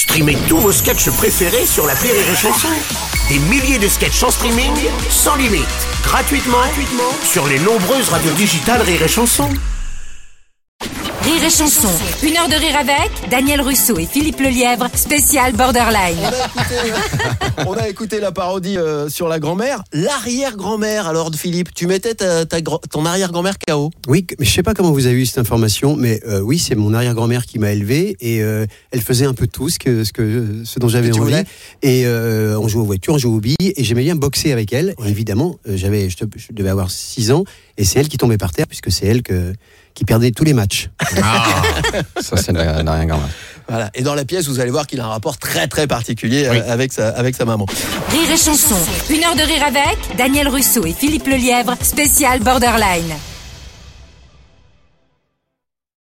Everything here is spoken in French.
Streamez tous vos sketchs préférés sur la Rire et Chanson. Des milliers de sketchs en streaming, sans limite, gratuitement, gratuitement sur les nombreuses radios digitales Rire et Chanson. Rire et chanson. Une heure de rire avec Daniel Russo et Philippe Lelièvre, spécial Borderline. On a écouté, on a écouté la parodie euh, sur la grand-mère, l'arrière-grand-mère. Alors Philippe, tu mettais ta, ton arrière-grand-mère KO. Oui, mais je sais pas comment vous avez eu cette information, mais euh, oui, c'est mon arrière-grand-mère qui m'a élevé et euh, elle faisait un peu tout ce que ce que ce dont j'avais envie. voulais. Et euh, on jouait aux voitures, on jouait aux billes et j'aimais bien boxer avec elle. Et évidemment, j'avais je, je devais avoir 6 ans et c'est elle qui tombait par terre puisque c'est elle que qui perdait tous les matchs. Ah, ça c'est la- l'arrière-grand-mère. Voilà. Et dans la pièce, vous allez voir qu'il a un rapport très très particulier euh, avec sa avec sa maman. Rire et chanson. Une heure de rire avec Daniel Russo et Philippe Lelièvre, spécial Borderline.